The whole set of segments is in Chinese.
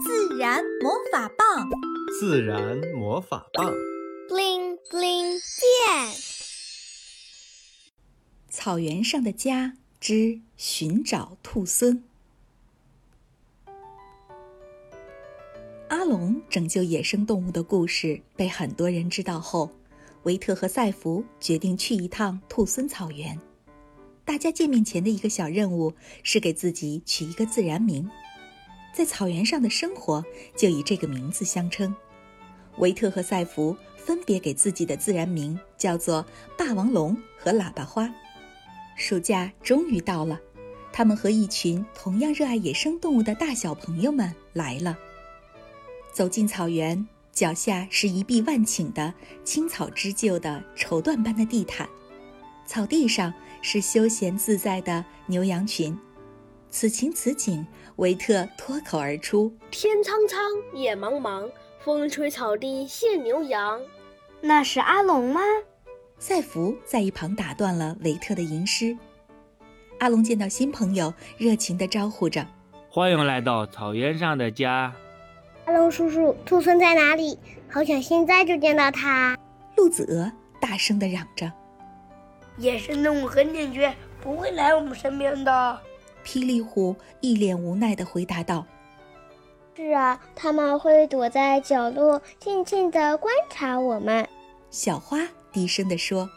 自然魔法棒，自然魔法棒，bling bling 变。草原上的家之寻找兔孙。阿龙拯救野生动物的故事被很多人知道后，维特和赛弗决定去一趟兔孙草原。大家见面前的一个小任务是给自己取一个自然名。在草原上的生活就以这个名字相称。维特和赛弗分别给自己的自然名叫做霸王龙和喇叭花。暑假终于到了，他们和一群同样热爱野生动物的大小朋友们来了。走进草原，脚下是一碧万顷的青草织就的绸缎般的地毯，草地上是休闲自在的牛羊群。此情此景，维特脱口而出：“天苍苍，野茫茫，风吹草低见牛羊。”那是阿龙吗？赛弗在一旁打断了维特的吟诗。阿龙见到新朋友，热情地招呼着：“欢迎来到草原上的家。”阿龙叔叔，兔孙在哪里？好想现在就见到他！鹿子鹅大声地嚷着：“野生动物很警觉，不会来我们身边的。”霹雳虎一脸无奈地回答道：“是啊，他们会躲在角落，静静地观察我们。”小花低声地说：“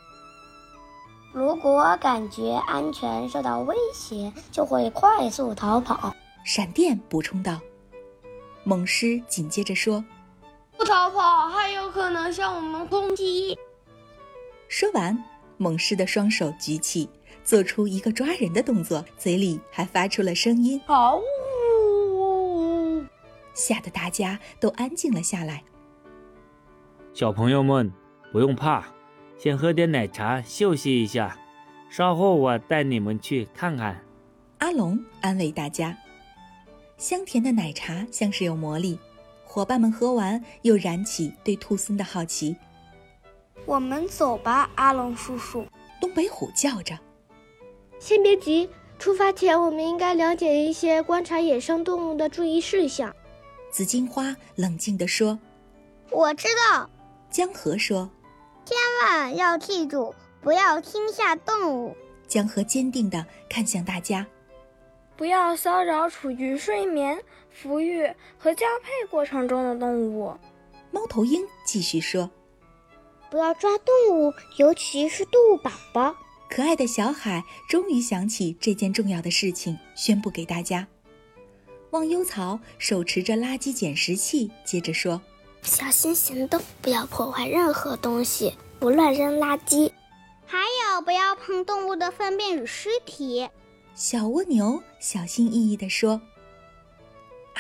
如果感觉安全受到威胁，就会快速逃跑。”闪电补充道。猛狮紧接着说：“不逃跑，还有可能向我们攻击。”说完，猛狮的双手举起。做出一个抓人的动作，嘴里还发出了声音，好呜！吓得大家都安静了下来。小朋友们不用怕，先喝点奶茶休息一下，稍后我带你们去看看。阿龙安慰大家。香甜的奶茶像是有魔力，伙伴们喝完又燃起对兔狲的好奇。我们走吧，阿龙叔叔。东北虎叫着。先别急，出发前我们应该了解一些观察野生动物的注意事项。紫荆花冷静地说：“我知道。”江河说：“千万要记住，不要惊吓动物。”江河坚定地看向大家：“不要骚扰处于睡眠、抚育和交配过程中的动物。”猫头鹰继续说：“不要抓动物，尤其是动物宝宝。”可爱的小海终于想起这件重要的事情，宣布给大家。忘忧草手持着垃圾捡拾器，接着说：“小心行动，不要破坏任何东西，不乱扔垃圾，还有不要碰动物的粪便与尸体。”小蜗牛小心翼翼地说。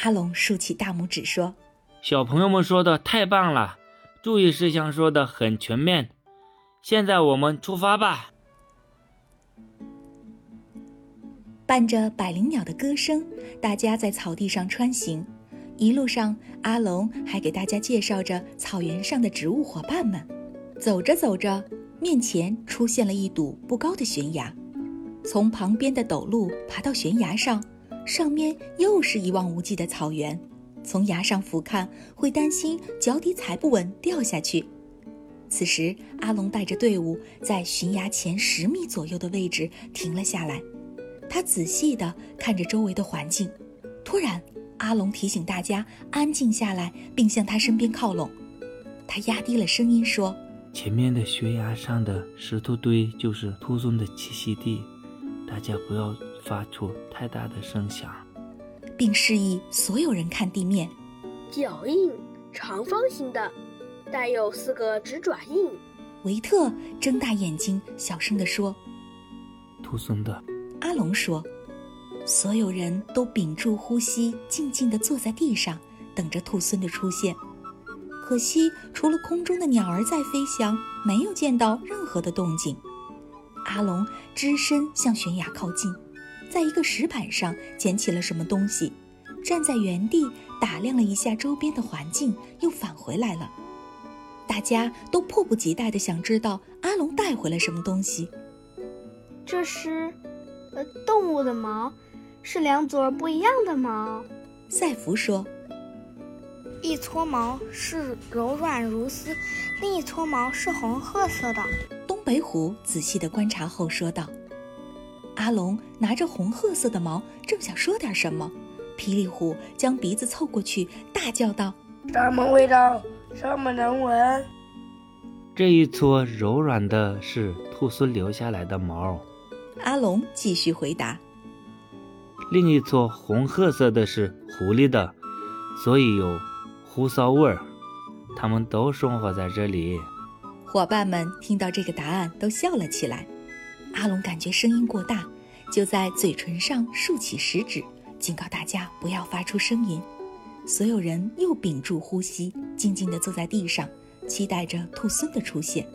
阿龙竖起大拇指说：“小朋友们说的太棒了，注意事项说的很全面。现在我们出发吧。”伴着百灵鸟的歌声，大家在草地上穿行。一路上，阿龙还给大家介绍着草原上的植物伙伴们。走着走着，面前出现了一堵不高的悬崖。从旁边的陡路爬到悬崖上，上面又是一望无际的草原。从崖上俯瞰，会担心脚底踩不稳掉下去。此时，阿龙带着队伍在悬崖前十米左右的位置停了下来。他仔细地看着周围的环境，突然，阿龙提醒大家安静下来，并向他身边靠拢。他压低了声音说：“前面的悬崖上的石头堆就是秃松的栖息地，大家不要发出太大的声响。”并示意所有人看地面。脚印长方形的，带有四个指爪印。维特睁大眼睛，小声地说：“秃松的。”阿龙说：“所有人都屏住呼吸，静静地坐在地上，等着兔孙的出现。可惜，除了空中的鸟儿在飞翔，没有见到任何的动静。”阿龙只身向悬崖靠近，在一个石板上捡起了什么东西，站在原地打量了一下周边的环境，又返回来了。大家都迫不及待地想知道阿龙带回了什么东西。这是。呃，动物的毛是两撮不一样的毛。赛弗说：“一撮毛是柔软如丝，另一撮毛是红褐色的。东北虎仔细地观察后说道。阿龙拿着红褐色的毛，正想说点什么，霹雳虎将鼻子凑过去，大叫道：“什么味道？什么能闻？”这一撮柔软的是兔狲留下来的毛。阿龙继续回答。另一撮红褐色的是狐狸的，所以有狐骚味儿。它们都生活在这里。伙伴们听到这个答案都笑了起来。阿龙感觉声音过大，就在嘴唇上竖起食指，警告大家不要发出声音。所有人又屏住呼吸，静静地坐在地上，期待着兔孙的出现。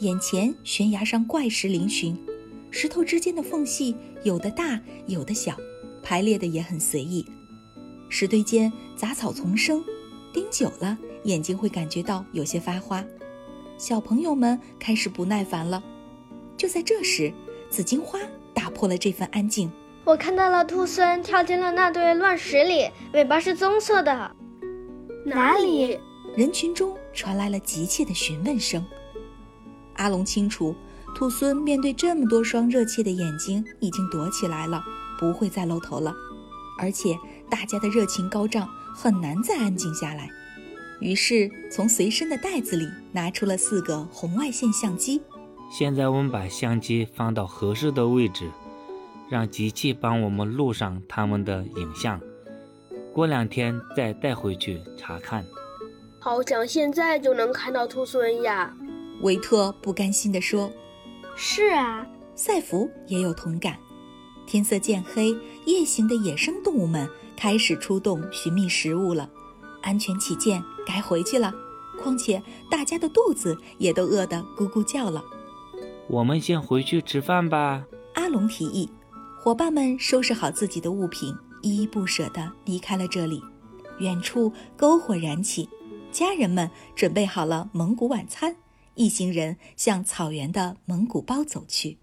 眼前悬崖上怪石嶙峋，石头之间的缝隙有的大，有的小，排列的也很随意。石堆间杂草丛生，盯久了眼睛会感觉到有些发花。小朋友们开始不耐烦了。就在这时，紫荆花打破了这份安静。我看到了兔狲跳进了那堆乱石里，尾巴是棕色的。哪里？人群中传来了急切的询问声。阿龙清楚，兔孙面对这么多双热切的眼睛，已经躲起来了，不会再露头了。而且大家的热情高涨，很难再安静下来。于是从随身的袋子里拿出了四个红外线相机。现在我们把相机放到合适的位置，让机器帮我们录上他们的影像。过两天再带回去查看。好想现在就能看到兔孙呀！维特不甘心地说：“是啊。”赛弗也有同感。天色渐黑，夜行的野生动物们开始出动寻觅食物了。安全起见，该回去了。况且大家的肚子也都饿得咕咕叫了。我们先回去吃饭吧。阿龙提议，伙伴们收拾好自己的物品，依依不舍地离开了这里。远处篝火燃起，家人们准备好了蒙古晚餐，一行人向草原的蒙古包走去。